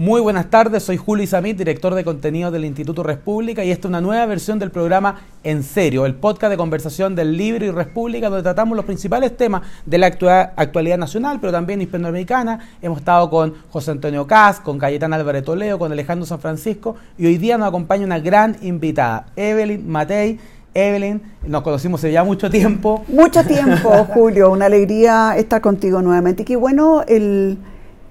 Muy buenas tardes, soy Julio Isamit, director de contenido del Instituto República y esta es una nueva versión del programa En Serio, el podcast de conversación del Libro y República donde tratamos los principales temas de la actualidad nacional, pero también hispanoamericana. Hemos estado con José Antonio Cas, con Cayetán Álvarez Toledo, con Alejandro San Francisco y hoy día nos acompaña una gran invitada, Evelyn Matei. Evelyn, nos conocimos hace ya mucho tiempo. Mucho tiempo, Julio, una alegría estar contigo nuevamente. Y qué bueno el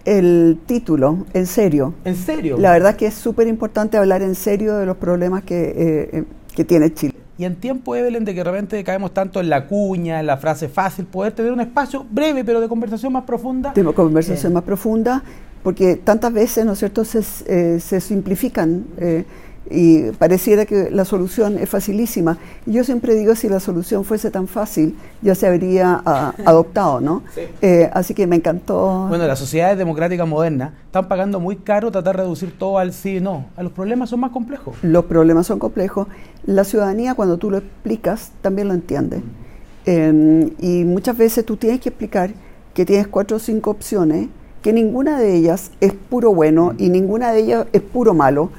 el título, en serio. ¿En serio? La verdad que es súper importante hablar en serio de los problemas que, eh, eh, que tiene Chile. Y en tiempo, Evelyn, de que de repente caemos tanto en la cuña, en la frase fácil, poder tener un espacio breve, pero de conversación más profunda. De conversación más profunda, porque tantas veces, ¿no es cierto?, se, eh, se simplifican y pareciera que la solución es facilísima. yo siempre digo, si la solución fuese tan fácil, ya se habría ah, adoptado, ¿no? Eh, así que me encantó. Bueno, las sociedades democráticas modernas están pagando muy caro tratar de reducir todo al sí y no. Los problemas son más complejos. Los problemas son complejos. La ciudadanía, cuando tú lo explicas, también lo entiende. Em, y muchas veces tú tienes que explicar que tienes cuatro o cinco opciones, que ninguna de ellas es puro bueno y ninguna de ellas es puro malo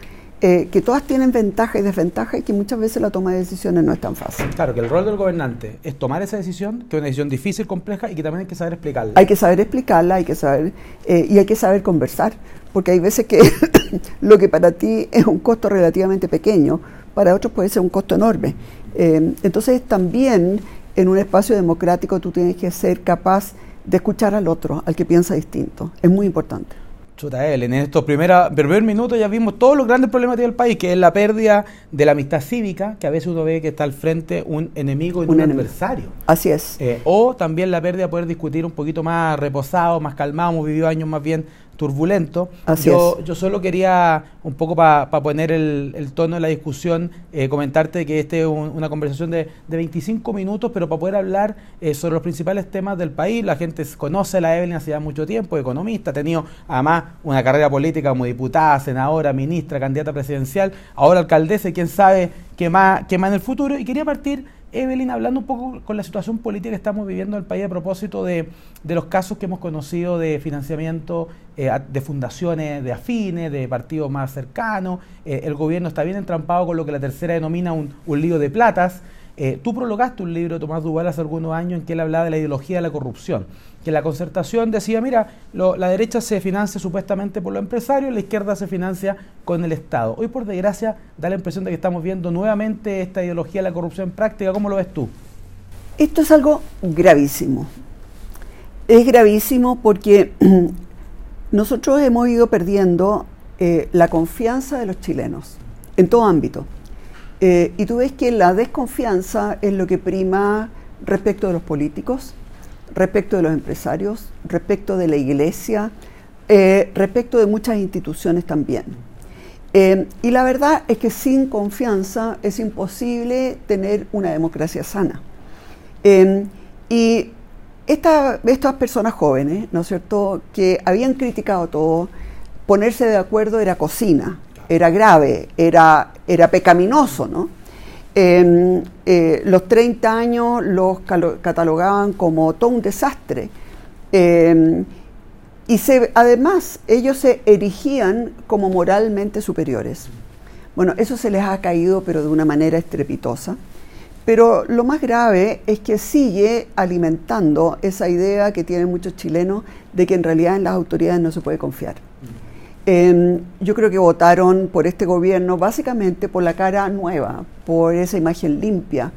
eh, que todas tienen ventaja y desventaja y que muchas veces la toma de decisiones no es tan fácil. Claro, que el rol del gobernante es tomar esa decisión, que es una decisión difícil, compleja y que también hay que saber explicarla. Hay que saber explicarla, hay que saber eh, y hay que saber conversar, porque hay veces que lo que para ti es un costo relativamente pequeño, para otros puede ser un costo enorme. Eh, entonces también en un espacio democrático tú tienes que ser capaz de escuchar al otro, al que piensa distinto. Es muy importante. Chuta en estos primeros primer minutos ya vimos todos los grandes problemas del país, que es la pérdida de la amistad cívica, que a veces uno ve que está al frente un enemigo y un, adversario. Así es. Eh, o también la pérdida de poder discutir un poquito más reposado, más calmado, hemos vivido años más bien turbulento. yo, yo solo quería, un poco para poner el, tono de la discusión, eh, comentarte que este es una conversación de, de, 25 minutos, pero para poder hablar eh, sobre los principales temas del país. La gente conoce a la Evelyn hace ya mucho tiempo, economista, ha tenido además una carrera política como diputada, senadora, ministra, candidata presidencial, ahora alcaldesa y quién sabe qué más, qué más en el futuro. Y quería partir Evelyn, hablando un poco con la situación política que estamos viviendo en el país a propósito de, los casos que hemos conocido de financiamiento eh, de fundaciones de afines, de partidos más cercanos, eh, el gobierno está bien entrampado con lo que la tercera denomina un, un lío de platas. Eh, tú prologaste un libro de Tomás Duval hace algunos años en que él hablaba de la ideología de la corrupción, que la concertación decía, mira, la derecha se financia supuestamente por los empresarios, la izquierda se financia con el Estado. Hoy, por desgracia, da la impresión de que estamos viendo nuevamente esta ideología de la corrupción práctica. ¿Cómo lo ves tú? Esto es algo gravísimo. Es gravísimo porque nosotros hemos ido perdiendo eh, la confianza de los chilenos en todo ámbito. Eh, y tú ves que la desconfianza es lo que prima respecto de los políticos, respecto de los empresarios, respecto de la iglesia, eh, respecto de muchas instituciones también. Eh, y la verdad es que sin confianza es imposible tener una democracia sana. y estas personas jóvenes, ¿no es cierto?, que habían criticado todo, ponerse de acuerdo era cocina, era grave, era, era pecaminoso, ¿no? Em, eh, los 30 años los catalogaban como todo un desastre. Em, y se, además ellos se erigían como moralmente superiores. Bueno, eso se les ha caído, pero de una manera estrepitosa. Pero lo más grave es que sigue alimentando esa idea que tienen muchos chilenos de que en realidad en las autoridades no se puede confiar. Em, yo creo que votaron por este gobierno básicamente por la cara nueva, por esa imagen limpia.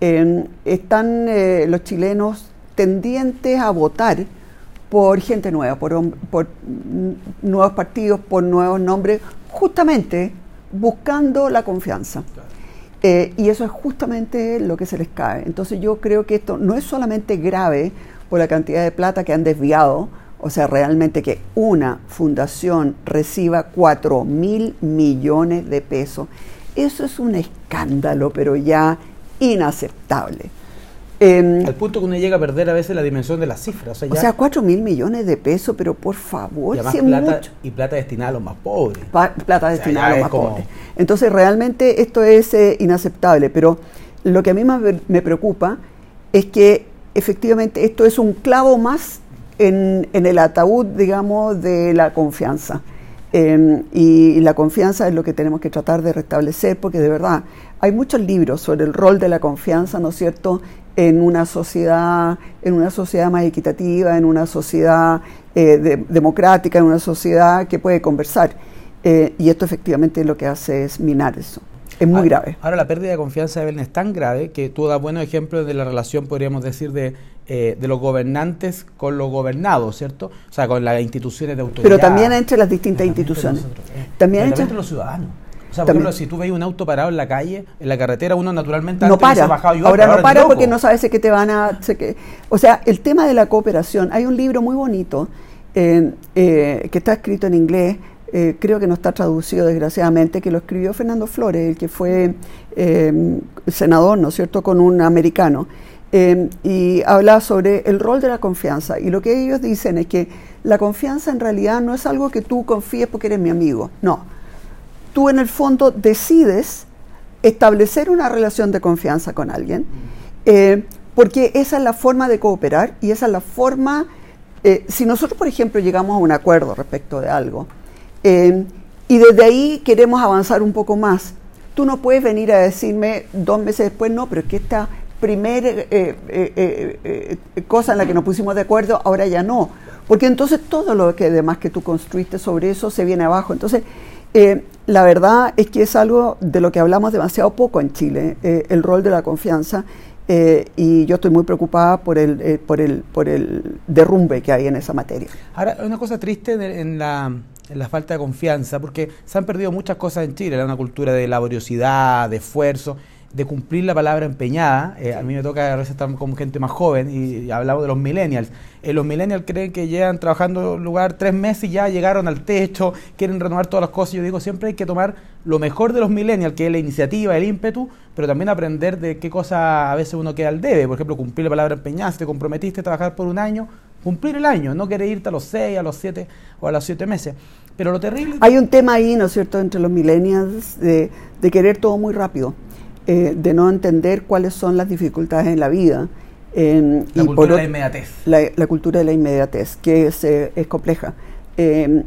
Em, están eh, los chilenos tendientes a votar por gente nueva, por, nuevos partidos, por nuevos nombres, justamente buscando la confianza. Eh, y eso es justamente lo que se les cae. Entonces yo creo que esto no es solamente grave por la cantidad de plata que han desviado, o sea, realmente que una fundación reciba 4 mil millones de pesos, eso es un escándalo, pero ya inaceptable. Em, Al punto que uno llega a perder a veces la dimensión de las cifras. O sea, 4 mil millones de pesos, pero por favor, y, plata, y plata destinada a los más pobres. plata destinada a los más pobres. Entonces, realmente esto es eh, inaceptable, pero lo que a mí más me preocupa es que efectivamente esto es un clavo más en, el ataúd, digamos, de la confianza. Em, y, la confianza es lo que tenemos que tratar de restablecer, porque de verdad hay muchos libros sobre el rol de la confianza, ¿no es cierto?, en una sociedad, en una sociedad más equitativa, en una sociedad eh, democrática, en una sociedad que puede conversar. Eh, y esto efectivamente lo que hace es minar eso. Es muy grave. Ahora, la pérdida de confianza de Belén es tan grave que tú das buenos ejemplos de la relación, podríamos decir, de, eh, de los gobernantes con los gobernados, ¿cierto? O sea, con las instituciones de autoridad. Pero también entre las distintas instituciones. Eh, también, entre, los ciudadanos. O sea, por ejemplo, si tú ves un auto parado en la calle, en la carretera, uno naturalmente no para. ahora no para porque no sabes que te van a... que, o sea, el tema de la cooperación, hay un libro muy bonito eh, que está escrito en inglés, eh, creo que no está traducido desgraciadamente, que lo escribió Fernando Flores, el que fue eh, senador, ¿no es cierto?, con un americano, eh, y habla sobre el rol de la confianza. Y lo que ellos dicen es que la confianza en realidad no es algo que tú confíes porque eres mi amigo, no. Tú en el fondo decides establecer una relación de confianza con alguien, porque esa es la forma de cooperar y esa es la forma, si nosotros, por ejemplo, llegamos a un acuerdo respecto de algo, eh, y desde ahí queremos avanzar un poco más. Tú no puedes venir a decirme dos meses después, no, pero es que esta primera eh, eh, cosa en la que nos pusimos de acuerdo, ahora ya no. Porque entonces todo lo que demás que tú construiste sobre eso se viene abajo. Entonces, la verdad es que es algo de lo que hablamos demasiado poco en Chile, el rol de la confianza. y yo estoy muy preocupada por el, por, el, por el derrumbe que hay en esa materia. Ahora, una cosa triste en la, la falta de confianza, porque se han perdido muchas cosas en Chile, una cultura de laboriosidad, de esfuerzo, de cumplir la palabra empeñada. Eh, a mí me toca a veces estar como gente más joven y, hablamos de los millennials. Eh, los millennials creen que llegan trabajando en lugar tres meses y ya llegaron al techo, quieren renovar todas las cosas. Yo digo, siempre hay que tomar lo mejor de los millennials, que es la iniciativa, el ímpetu, pero también aprender de qué cosas a veces uno queda al debe. Por ejemplo, cumplir la palabra empeñada, si te comprometiste a trabajar por un año, cumplir el año, no querer irte a los seis, a los siete o a los siete meses. Pero lo terrible... Hay un tema ahí, ¿no es cierto?, entre los millennials de, querer todo muy rápido, eh, de no entender cuáles son las dificultades en la vida. la cultura de la inmediatez. La, cultura de la inmediatez, que es, eh, es compleja. Eh,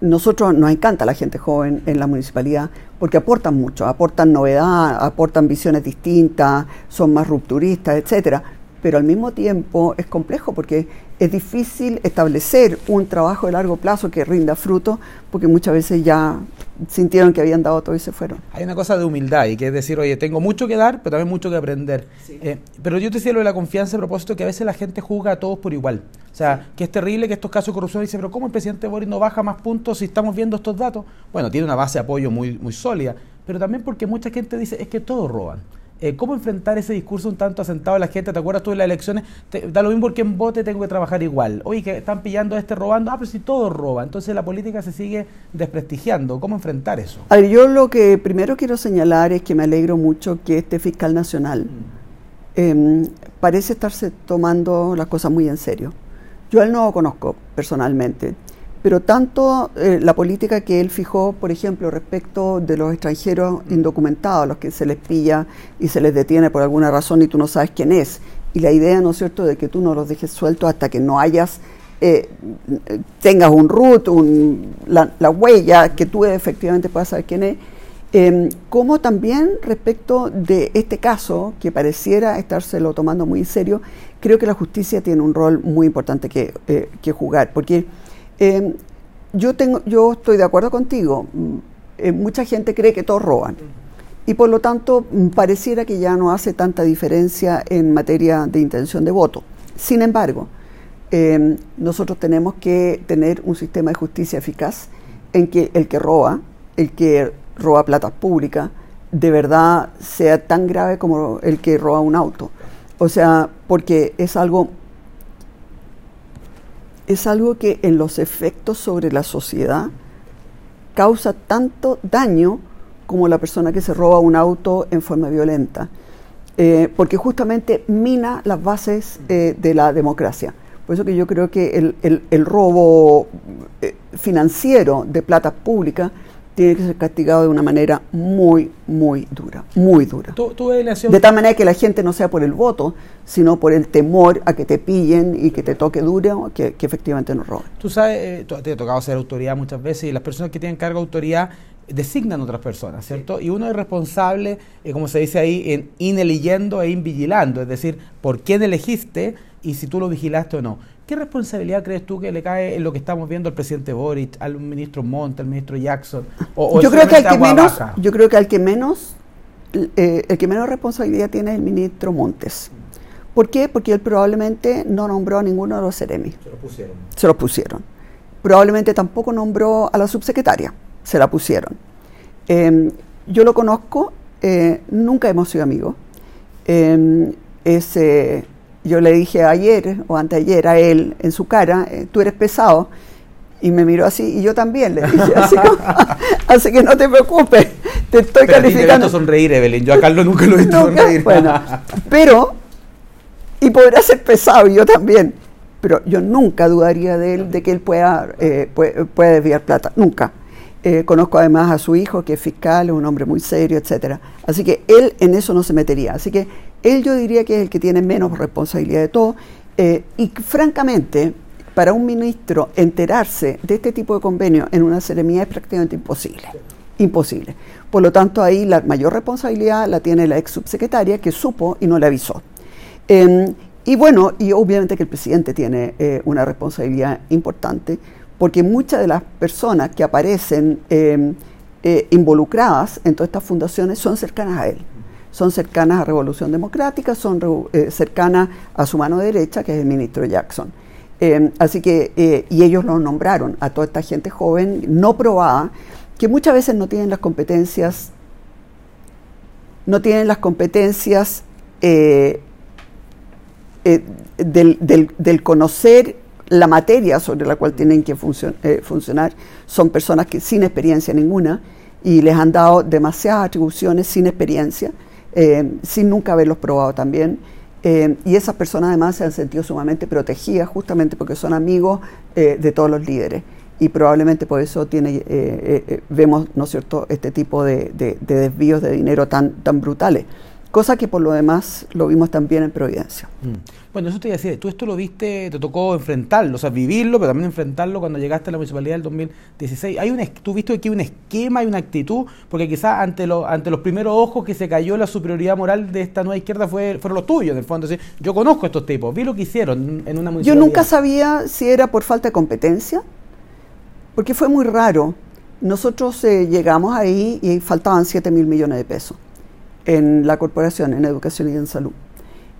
nosotros nos encanta la gente joven en la municipalidad porque aportan mucho, aportan novedad, aportan visiones distintas, son más rupturistas, etcétera pero al mismo tiempo es complejo porque es difícil establecer un trabajo de largo plazo que rinda fruto porque muchas veces ya sintieron que habían dado todo y se fueron. Hay una cosa de humildad y que es decir, oye, tengo mucho que dar, pero también mucho que aprender. Eh, pero yo te decía lo de la confianza a propósito que a veces la gente juzga a todos por igual. O sea, que es terrible que estos casos de corrupción dicen, pero ¿cómo el presidente Boris no baja más puntos si estamos viendo estos datos? Bueno, tiene una base de apoyo muy, muy sólida, pero también porque mucha gente dice, es que todos roban. Eh, ¿Cómo enfrentar ese discurso un tanto asentado de la gente? ¿Te acuerdas tú de las elecciones? da lo mismo porque en vote tengo que trabajar igual. Oye, que están pillando a este robando. Ah, pero si todo roba. Entonces la política se sigue desprestigiando. ¿Cómo enfrentar eso? A ver, yo lo que primero quiero señalar es que me alegro mucho que este fiscal nacional mm. em, parece estarse tomando las cosas muy en serio. Yo a él no lo conozco personalmente pero tanto eh, la política que él fijó, por ejemplo, respecto de los extranjeros indocumentados, a los que se les pilla y se les detiene por alguna razón y tú no sabes quién es, y la idea, ¿no es cierto?, de que tú no los dejes sueltos hasta que no hayas, eh, tengas un root, la, huella, que tú efectivamente puedas saber quién es, em, como también respecto de este caso, que pareciera estárselo tomando muy en serio, creo que la justicia tiene un rol muy importante que, eh, que jugar, porque Em, yo, tengo, yo estoy de acuerdo contigo. Mm, eh, mucha gente cree que todos roban. Y por lo tanto, mm, pareciera que ya no hace tanta diferencia en materia de intención de voto. Sin embargo, em, nosotros tenemos que tener un sistema de justicia eficaz en que el que roba, el que roba plata pública, de verdad sea tan grave como el que roba un auto. O sea, porque es algo es algo que en los efectos sobre la sociedad causa tanto daño como la persona que se roba un auto en forma violenta, eh, porque justamente mina las bases eh, de la democracia. Por eso que yo creo que el, robo eh, financiero de plata pública tiene que ser castigado de una manera muy, muy dura, muy dura. de tal manera que la gente no sea por el voto, sino por el temor a que te pillen y que te toque duro, que, que efectivamente nos roben. Tú sabes, eh, te ha tocado ser autoridad muchas veces y las personas que tienen cargo de autoridad designan otras personas, ¿cierto? Y uno es responsable, eh, como se dice ahí, en ineliyendo e invigilando, es decir, por quién elegiste y si tú lo vigilaste o no. ¿Qué responsabilidad crees tú que le cae en lo que estamos viendo al presidente Boric, al ministro Montt, al ministro Jackson? yo creo que al que menos, yo creo que al que menos, eh, el que menos responsabilidad tiene es el ministro Montes. ¿Por qué? Porque él probablemente no nombró a ninguno de los Ceremi. Se lo pusieron. Se lo pusieron. Probablemente tampoco nombró a la subsecretaria. Se la pusieron. Em, yo lo conozco, eh, nunca hemos sido amigos. Eh, es yo le dije ayer o anteayer a él en su cara, eh, tú eres pesado. Y me miró así, y yo también le dije, así, que no te preocupes, te estoy calificando. A sonreír, Evelyn, yo a Carlos nunca lo he visto sonreír. Bueno, pero, y podrá ser pesado, y yo también, pero yo nunca dudaría de él, de que él pueda, eh, puede, desviar plata, nunca. Eh, conozco además a su hijo, que es fiscal, es un hombre muy serio, etcétera. Así que él en eso no se metería. Así que él yo diría que es el que tiene menos responsabilidad de todo. Eh, y francamente, para un ministro enterarse de este tipo de convenio en una ceremonia es prácticamente imposible. Imposible. Por lo tanto, ahí la mayor responsabilidad la tiene la ex subsecretaria que supo y no le avisó. Em, y bueno, y obviamente que el presidente tiene eh, una responsabilidad importante, porque muchas de las personas que aparecen em, eh, involucradas en todas estas fundaciones son cercanas a él son cercanas a Revolución Democrática, son eh, cercanas a su mano derecha, que es el ministro Jackson. Eh, así que, eh, y ellos lo nombraron a toda esta gente joven, no probada, que muchas veces no tienen las competencias, no tienen las competencias del, del, conocer la materia sobre la cual tienen que funcionar. Son personas que sin experiencia ninguna y les han dado demasiadas atribuciones sin experiencia eh, sin nunca haberlos probado también. Eh, y esas personas además se han sentido sumamente protegidas justamente porque son amigos eh, de todos los líderes. Y probablemente por eso tiene, vemos, ¿no es cierto?, este tipo de, de, de desvíos de dinero tan, tan brutales cosa que por lo demás lo vimos también en Providencia. Mm. Bueno, eso te iba a decir, tú esto lo viste, te tocó enfrentarlo, o sea, vivirlo, pero también enfrentarlo cuando llegaste a la municipalidad del 2016. Hay un, ¿Tú viste aquí un esquema y una actitud? Porque quizás ante, lo, ante los primeros ojos que se cayó la superioridad moral de esta nueva izquierda fue, fueron los tuyos, en el fondo. yo conozco a estos tipos, vi lo que hicieron en una municipalidad. Yo nunca sabía si era por falta de competencia, porque fue muy raro. Nosotros eh, llegamos ahí y faltaban 7 mil millones de pesos en la corporación, en educación y en salud.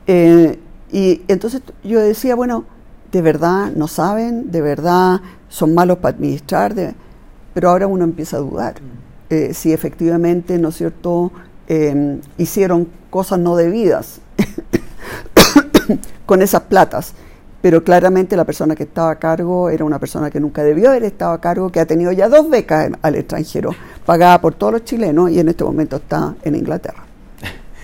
Eh, y entonces yo decía, bueno, de verdad no saben, de verdad son malos para administrar, pero ahora uno empieza a dudar eh, si efectivamente, ¿no es cierto?, em, hicieron cosas no debidas con esas platas. Pero claramente la persona que estaba a cargo era una persona que nunca debió haber estado a cargo, que ha tenido ya dos becas al extranjero, pagada por todos los chilenos y en este momento está en Inglaterra.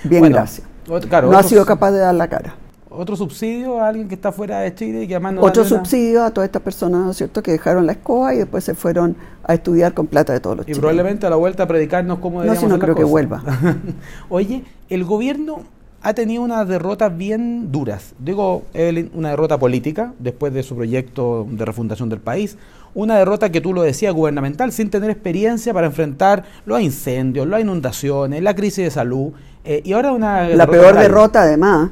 Bien, gracias. no ha sido capaz de dar la cara. Otro subsidio a alguien que está fuera de Chile y que además no Otro subsidio a todas estas personas, cierto?, que dejaron la escoba y después se fueron a estudiar con plata de todos los Y probablemente a la vuelta a predicarnos cómo deberíamos No, si no creo que vuelva. Oye, el gobierno ha tenido unas derrotas bien duras. Digo, Evelyn, una derrota política después de su proyecto de refundación del país, una derrota que tú lo decías gubernamental sin tener experiencia para enfrentar los incendios, las inundaciones, la crisis de salud eh, y ahora una la peor derrota además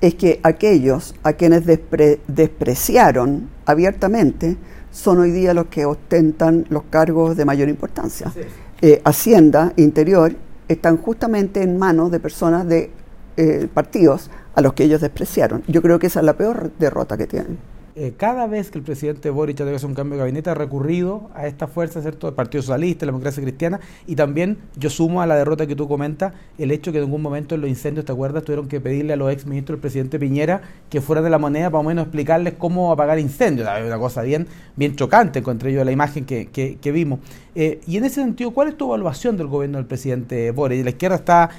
es que aquellos a quienes despreciaron abiertamente son hoy día los que ostentan los cargos de mayor importancia. Eh, Hacienda, Interior, están justamente en manos de personas de eh, partidos a los que ellos despreciaron. Yo creo que esa es la peor derrota que tienen. Eh, cada vez que el presidente Boric ha hacer un cambio de gabinete ha recurrido a esta fuerza, ¿cierto?, del Partido Socialista, la democracia cristiana, y también yo sumo a la derrota que tú comentas el hecho que en algún momento en los incendios, ¿te acuerdas?, tuvieron que pedirle a los ex ministros del presidente Piñera que fueran de la moneda para o menos explicarles cómo apagar incendios. Una cosa bien, bien chocante, encontré yo la imagen que, que, vimos. Eh, y en ese sentido, ¿cuál es tu evaluación del gobierno del presidente Boric? La izquierda está...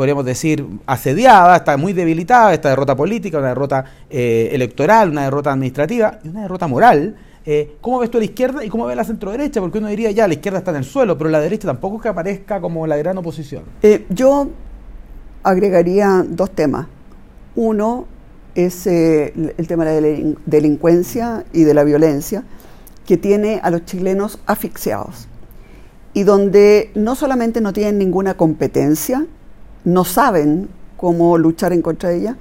podríamos decir, asediada, está muy debilitada, esta derrota política, una derrota eh, electoral, una derrota administrativa y una derrota moral Eh, ¿Cómo ves tú a la izquierda y cómo ves la centro-derecha? Porque uno diría, ya, la izquierda está en el suelo, pero la derecha tampoco es que aparezca como la gran oposición. Eh, yo agregaría dos temas. Uno es el tema de la delincuencia y de la violencia, que tiene a los chilenos asfixiados y donde no solamente no tienen ninguna competencia, no saben cómo luchar en contra de ella,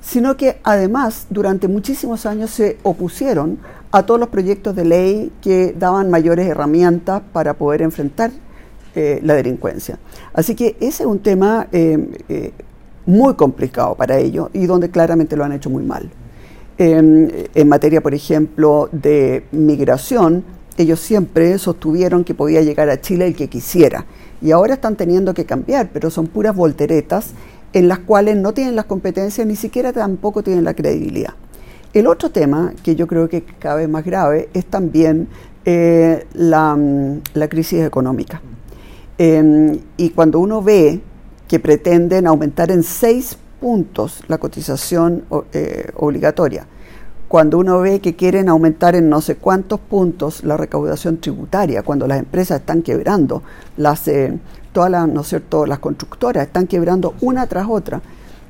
sino que además durante muchísimos años se opusieron a todos los proyectos de ley que daban mayores herramientas para poder enfrentar eh, la delincuencia. Así que ese es un tema eh, eh, muy complicado para ellos y donde claramente lo han hecho muy mal. Em, en materia, por ejemplo, de migración, ellos siempre sostuvieron que podía llegar a Chile el que quisiera. Y ahora están teniendo que cambiar, pero son puras volteretas en las cuales no tienen las competencias, ni siquiera tampoco tienen la credibilidad. El otro tema, que yo creo que cada vez más grave, es también eh, mm, la, crisis económica. Em, y cuando uno ve que pretenden aumentar en seis puntos la cotización eh, obligatoria, cuando uno ve que quieren aumentar en no sé cuántos puntos la recaudación tributaria, cuando las empresas están quebrando, las, eh, todas las, ¿no es cierto? las constructoras están quebrando una tras otra.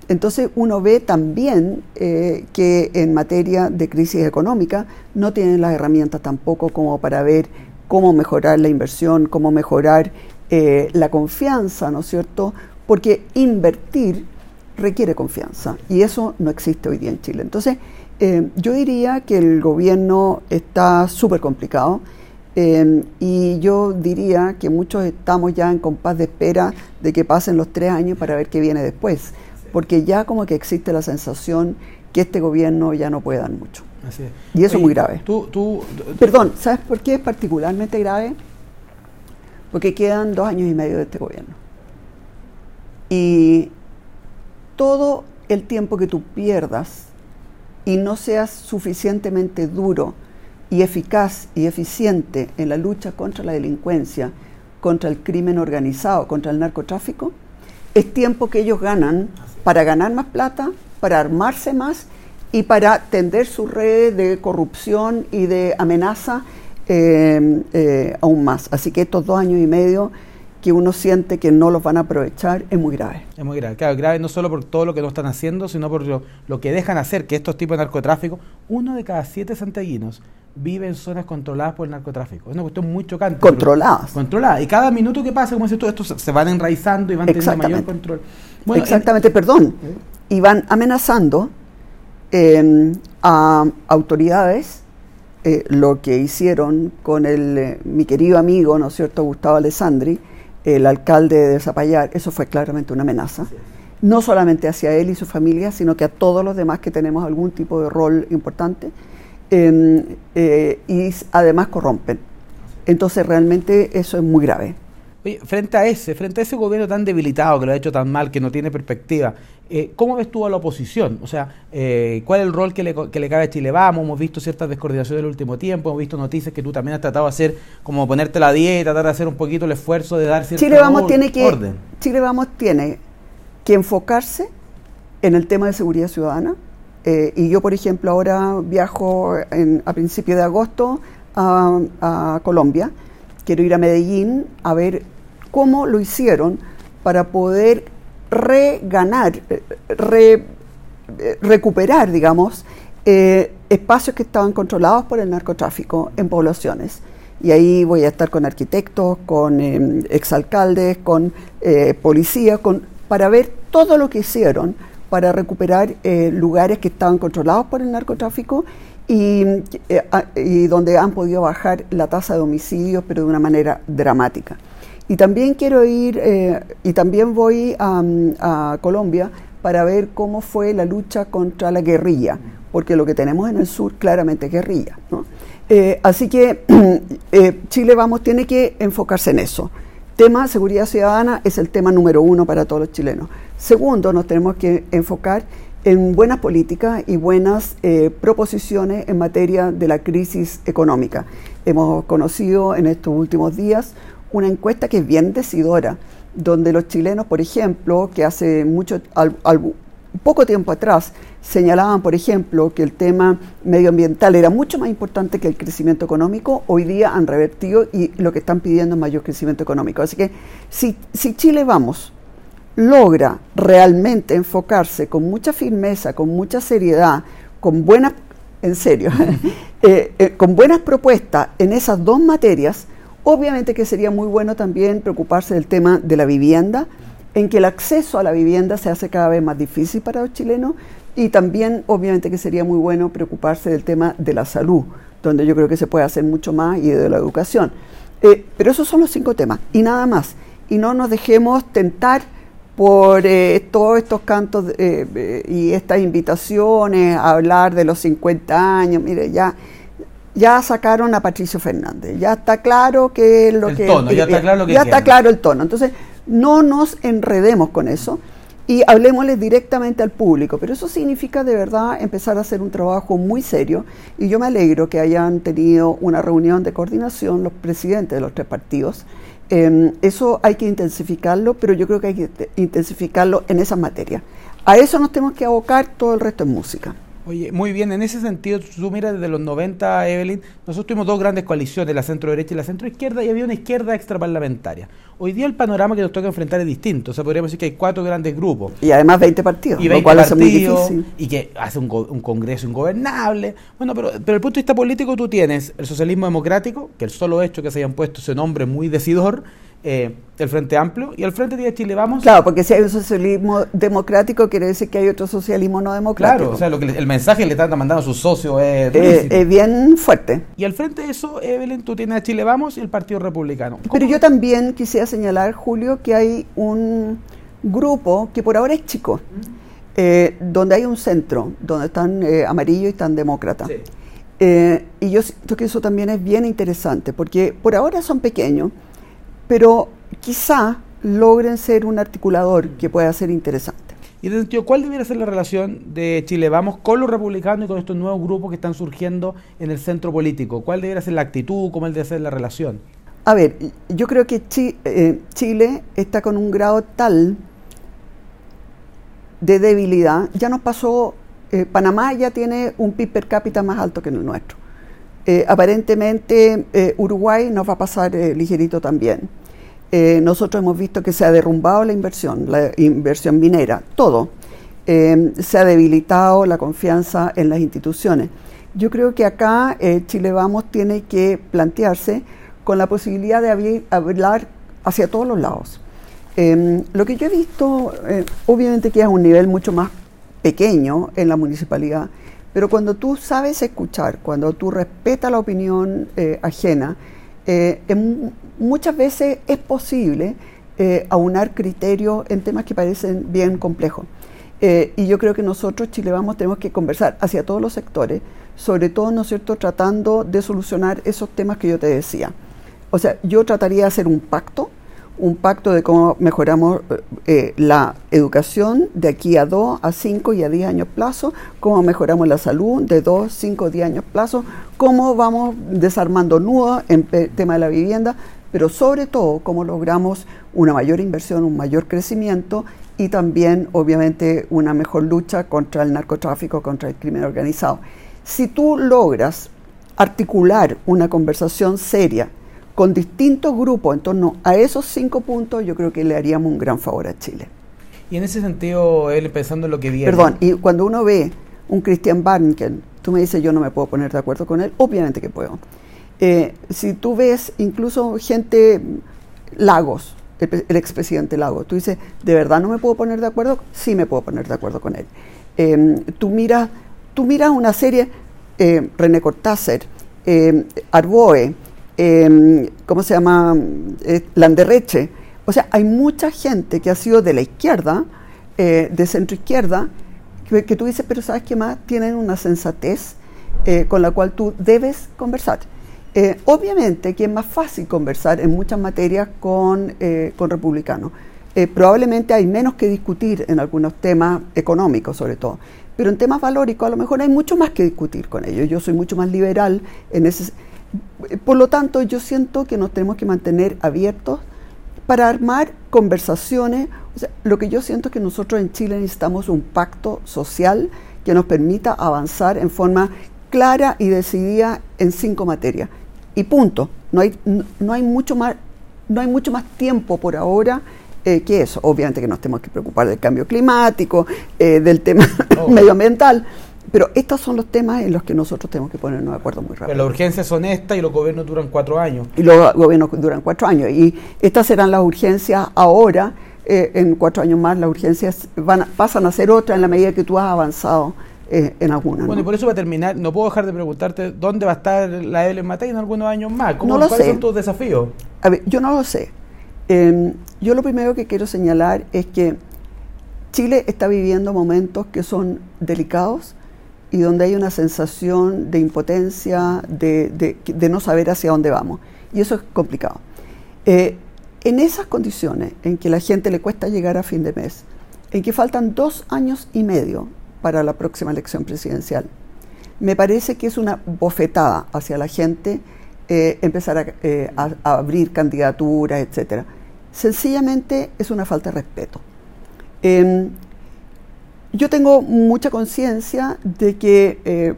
Entonces uno ve también eh, que en materia de crisis económica no tienen las herramientas tampoco como para ver cómo mejorar la inversión, cómo mejorar eh, la confianza, ¿no es cierto? Porque invertir requiere confianza y eso no existe hoy día en Chile. Entonces, eh, yo diría que el gobierno está súper complicado eh, y yo diría que muchos estamos ya en compás de espera de que pasen los tres años para ver qué viene después, porque ya como que existe la sensación que este gobierno ya no puede dar mucho. Y eso es muy grave. Perdón, ¿sabes por qué es particularmente grave? Porque quedan dos años y medio de este gobierno. Y todo el tiempo que tú pierdas y no seas suficientemente duro y eficaz y eficiente en la lucha contra la delincuencia, contra el crimen organizado, contra el narcotráfico, es tiempo que ellos ganan para ganar más plata, para armarse más y para tender sus redes de corrupción y de amenaza eh, eh, aún más. Así que estos dos años y medio que uno siente que no los van a aprovechar es muy grave. Es muy grave, claro, grave no solo por todo lo que no están haciendo, sino por lo, que dejan hacer, que estos tipos de narcotráfico, uno de cada siete santiaguinos vive en zonas controladas por el narcotráfico. Es una cuestión muy chocante. Controladas. Controladas. Y cada minuto que pasa, como dices tú, estos se van enraizando y van teniendo mayor control. Exactamente, perdón. Y van amenazando em, a autoridades eh, lo que hicieron con el, eh, mi querido amigo, ¿no es cierto?, Gustavo Alessandri, el alcalde de Zapallar, eso fue claramente una amenaza, no solamente hacia él y su familia, sino que a todos los demás que tenemos algún tipo de rol importante, em, eh, y además corrompen. Entonces realmente eso es muy grave. Oye, frente a ese, frente a ese gobierno tan debilitado que lo ha hecho tan mal, que no tiene perspectiva, eh, ¿cómo ves tú a la oposición? O sea, eh, ¿cuál es el rol que le, que le cabe a Chile Vamos? Hemos visto ciertas descoordinaciones en el último tiempo, hemos visto noticias que tú también has tratado de hacer, como ponerte la dieta, tratar de hacer un poquito el esfuerzo de dar cierto Chile Vamos tiene que, orden. Chile Vamos tiene que enfocarse en el tema de seguridad ciudadana. Eh, y yo, por ejemplo, ahora viajo a principios de agosto a, a Colombia. Quiero ir a Medellín a ver cómo lo hicieron para poder reganar, eh, eh, recuperar, digamos, eh, espacios que estaban controlados por el narcotráfico en poblaciones. Y ahí voy a estar con arquitectos, con exalcaldes, con policías, para ver todo lo que hicieron para recuperar lugares que estaban controlados por el narcotráfico y donde han podido bajar la tasa de homicidios, pero de una manera dramática. Y también quiero ir, eh, y también voy a, Colombia para ver cómo fue la lucha contra la guerrilla, porque lo que tenemos en el sur claramente es guerrilla. Eh, así que eh, Chile Vamos tiene que enfocarse en eso. Tema seguridad ciudadana es el tema número uno para todos los chilenos. Segundo, nos tenemos que enfocar en buenas políticas y buenas proposiciones en materia de la crisis económica. Hemos conocido en estos últimos días una encuesta que es bien decidora, donde los chilenos, por ejemplo, que hace mucho, poco tiempo atrás señalaban, por ejemplo, que el tema medioambiental era mucho más importante que el crecimiento económico, hoy día han revertido y lo que están pidiendo es mayor crecimiento económico. Así que si, si Chile vamos logra realmente enfocarse con mucha firmeza, con mucha seriedad, con buenas, en serio, eh, eh, con buenas propuestas en esas dos materias, obviamente que sería muy bueno también preocuparse del tema de la vivienda, en que el acceso a la vivienda se hace cada vez más difícil para los chilenos y también obviamente que sería muy bueno preocuparse del tema de la salud, donde yo creo que se puede hacer mucho más y de la educación. Eh, pero esos son los cinco temas y nada más. Y no nos dejemos tentar por eh, todos estos cantos eh, y estas invitaciones a hablar de los 50 años. Mire, ya ya sacaron a Patricio Fernández, ya está claro que lo el que tono, ya está claro lo que ya está claro el tono. Entonces, no nos enredemos con eso y hablemosle directamente al público, pero eso significa de verdad empezar a hacer un trabajo muy serio y yo me alegro que hayan tenido una reunión de coordinación los presidentes de los tres partidos. Em, eso hay que intensificarlo, pero yo creo que hay que intensificarlo en esa materia. A eso nos tenemos que abocar, todo el resto es música. Oye, muy bien, en ese sentido, tú miras desde los 90, Evelyn, nosotros tuvimos dos grandes coaliciones, la centro derecha y la centro izquierda, y había una izquierda extraparlamentaria. Hoy día el panorama que nos toca enfrentar es distinto, o sea, podríamos decir que hay cuatro grandes grupos. Y además 20 partidos, y 20 partidos, Y que hace un, un, congreso ingobernable. Bueno, pero, pero el punto de vista político tú tienes el socialismo democrático, que el solo hecho que se hayan puesto ese nombre muy decidor, eh, el Frente Amplio y el Frente de Chile Vamos. Claro, porque si hay un socialismo democrático, quiere decir que hay otro socialismo no democrático. Claro, o sea, lo que el mensaje le están mandando a sus socios es, eh, bien fuerte. Y al frente de eso, Evelyn, tú tienes a Chile Vamos y el Partido Republicano. Pero yo también quisiera señalar, Julio, que hay un grupo que por ahora es chico, eh, donde hay un centro, donde están amarillos y están demócratas. y yo siento que eso también es bien interesante, porque por ahora son pequeños pero quizá logren ser un articulador que pueda ser interesante. Y en sentido, ¿cuál debería ser la relación de Chile Vamos con los republicanos y con estos nuevos grupos que están surgiendo en el centro político? ¿Cuál debería ser la actitud? ¿Cómo debe ser la relación? A ver, yo creo que eh, Chile está con un grado tal de debilidad. Ya nos pasó, eh, Panamá ya tiene un PIB per cápita más alto que el nuestro. Eh, aparentemente eh, Uruguay nos va a pasar eh, ligerito también. nosotros hemos visto que se ha derrumbado la inversión, la inversión minera, todo. se ha debilitado la confianza en las instituciones. Yo creo que acá Chile Vamos tiene que plantearse con la posibilidad de hablar hacia todos los lados. lo que yo he visto, obviamente que es un nivel mucho más pequeño en la municipalidad, pero cuando tú sabes escuchar, cuando tú respetas la opinión eh, ajena, eh, muchas veces es posible eh, aunar criterios en temas que parecen bien complejos. y yo creo que nosotros, Chile Vamos, tenemos que conversar hacia todos los sectores, sobre todo, ¿no es cierto?, tratando de solucionar esos temas que yo te decía. O sea, yo trataría de hacer un pacto un pacto de cómo mejoramos eh, la educación de aquí a 2, a 5 y a 10 años plazo, cómo mejoramos la salud de 2, 5, 10 años plazo, cómo vamos desarmando nudos en tema de la vivienda, pero sobre todo cómo logramos una mayor inversión, un mayor crecimiento y también obviamente una mejor lucha contra el narcotráfico, contra el crimen organizado. Si tú logras articular una conversación seria, con distintos grupos en torno a esos cinco puntos, yo creo que le haríamos un gran favor a Chile. Y en ese sentido, él pensando en lo que viene. Perdón, y cuando uno ve un Christian Barnken, tú me dices yo no me puedo poner de acuerdo con él, obviamente que puedo. Eh, si tú ves incluso gente, Lagos, el, expresidente Lagos, tú dices, ¿de verdad no me puedo poner de acuerdo? Sí me puedo poner de acuerdo con él. Eh, tú, miras, tú miras una serie, eh, René Cortázar, Arboe, eh, ¿cómo se llama? Eh, Landerreche. O sea, hay mucha gente que ha sido de la izquierda, eh, de centro izquierda, que, tú dices, pero ¿sabes qué más? Tienen una sensatez eh, con la cual tú debes conversar. obviamente que es más fácil conversar en muchas materias con, con republicanos. probablemente hay menos que discutir en algunos temas económicos, sobre todo. Pero en temas valóricos a lo mejor hay mucho más que discutir con ellos. Yo soy mucho más liberal en ese por lo tanto, yo siento que nos tenemos que mantener abiertos para armar conversaciones lo que yo siento es que nosotros en Chile necesitamos un pacto social que nos permita avanzar en forma clara y decidida en cinco materias. Y punto. No hay, no, hay mucho más, no hay mucho más tiempo por ahora eh, que eso. Obviamente que nos tenemos que preocupar del cambio climático, eh, del tema medioambiental, pero estos son los temas en los que nosotros tenemos que ponernos de acuerdo muy rápido. Pero las urgencias son estas y los gobiernos duran cuatro años. Y los gobiernos duran cuatro años. Y estas serán las urgencias ahora. Eh, en cuatro años más las urgencias van pasan a ser otras en la medida que tú has avanzado eh, en alguna. Bueno, y por eso va a terminar, no puedo dejar de preguntarte dónde va a estar la Evelyn Matei en algunos años más. ¿Cómo, no ¿Cuáles son tus desafíos? A ver, yo no lo sé. Em, yo lo primero que quiero señalar es que Chile está viviendo momentos que son delicados y donde hay una sensación de impotencia, de, no saber hacia dónde vamos. Y eso es complicado. Eh, en esas condiciones en que la gente le cuesta llegar a fin de mes, en que faltan dos años y medio para la próxima elección presidencial. Me parece que es una bofetada hacia la gente eh, empezar eh, a, abrir candidaturas, etc. Sencillamente es una falta de respeto. Yo tengo mucha conciencia de que eh,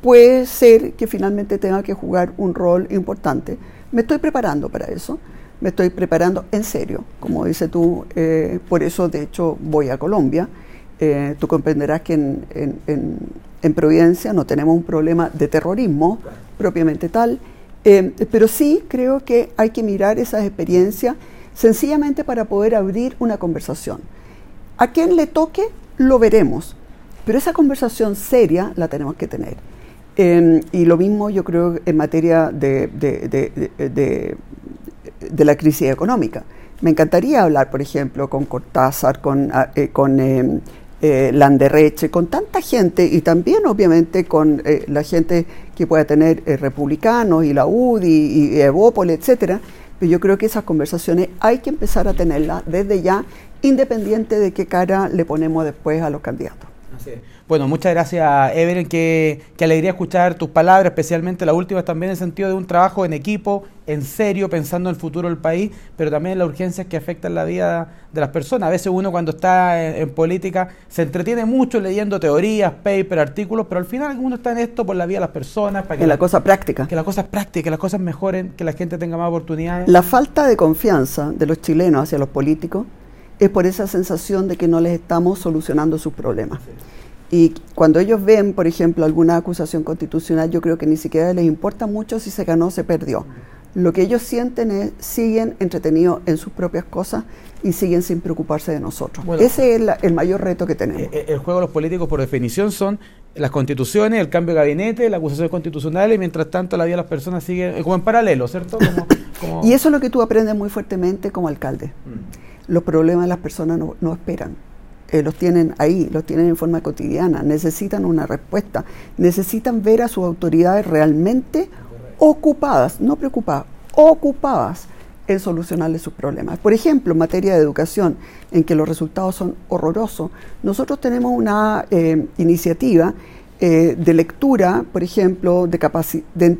puede ser que finalmente tenga que jugar un rol importante. Me estoy preparando para eso, me estoy preparando en serio, como dices tú, por eso de hecho voy a Colombia. Eh, tú comprenderás que en, Providencia no tenemos un problema de terrorismo propiamente tal, eh, pero sí creo que hay que mirar esas experiencias sencillamente para poder abrir una conversación. A quien le toque, lo veremos, pero esa conversación seria la tenemos que tener. Em, y lo mismo yo creo en materia de, de, la crisis económica. Me encantaría hablar, por ejemplo, con Cortázar, con, ah, eh, con em, eh, con tanta gente y también obviamente con eh, la gente que pueda tener eh, republicanos y la UDI y, Evópoli, etcétera. Pero yo creo que esas conversaciones hay que empezar a tenerlas desde ya, independiente de qué cara le ponemos después a los candidatos. Bueno, muchas gracias, Evelyn. Qué, qué, alegría escuchar tus palabras, especialmente la última también en el sentido de un trabajo en equipo, en serio, pensando en el futuro del país, pero también en las urgencias que afectan la vida de las personas. A veces uno cuando está en, política se entretiene mucho leyendo teorías, papers, artículos, pero al final uno está en esto por la vida de las personas. Para que la, cosa práctica. Que las cosas prácticas, que las cosas mejoren, que la gente tenga más oportunidades. La falta de confianza de los chilenos hacia los políticos es por esa sensación de que no les estamos solucionando sus problemas. Y cuando ellos ven, por ejemplo, alguna acusación constitucional, yo creo que ni siquiera les importa mucho si se ganó o se perdió. Lo que ellos sienten es, siguen entretenidos en sus propias cosas y siguen sin preocuparse de nosotros. Ese es el mayor reto que tenemos. Eh, eh, el, juego de los políticos, por definición, son las constituciones, el cambio de gabinete, las acusaciones constitucionales, y mientras tanto la vida de las personas sigue como en paralelo, ¿cierto? y eso es lo que tú aprendes muy fuertemente como alcalde. Mm. Los problemas de las personas no esperan eh, los tienen ahí, los tienen en forma cotidiana, necesitan una respuesta, necesitan ver a sus autoridades realmente ocupadas, no preocupadas, ocupadas en solucionarles sus problemas. Por ejemplo, en materia de educación, en que los resultados son horrorosos, nosotros tenemos una eh, iniciativa eh, de lectura, por ejemplo, de, de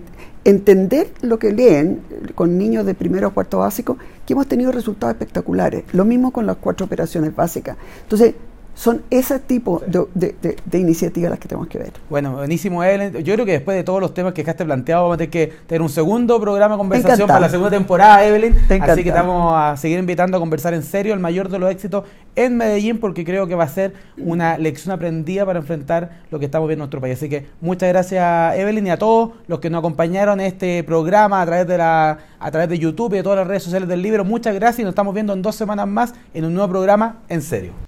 entender lo que leen con niños de primero a cuarto básico, que hemos tenido resultados espectaculares. Lo mismo con las cuatro operaciones básicas. Entonces, son ese tipo de, de, iniciativas las que tenemos que ver. Bueno, buenísimo, Evelyn. Yo creo que después de todos los temas que dejaste planteado, vamos a tener que tener un segundo programa de conversación para la segunda temporada, Evelyn. Así que estamos a seguir invitando a conversar en serio el mayor de los éxitos en Medellín, porque creo que va a ser una lección aprendida para enfrentar lo que estamos viendo en nuestro país. Así que muchas gracias, Evelyn, y a todos los que nos acompañaron en este programa a través de la a través de YouTube y de todas las redes sociales del libro. Muchas gracias y nos estamos viendo en dos semanas más en un nuevo programa en serio.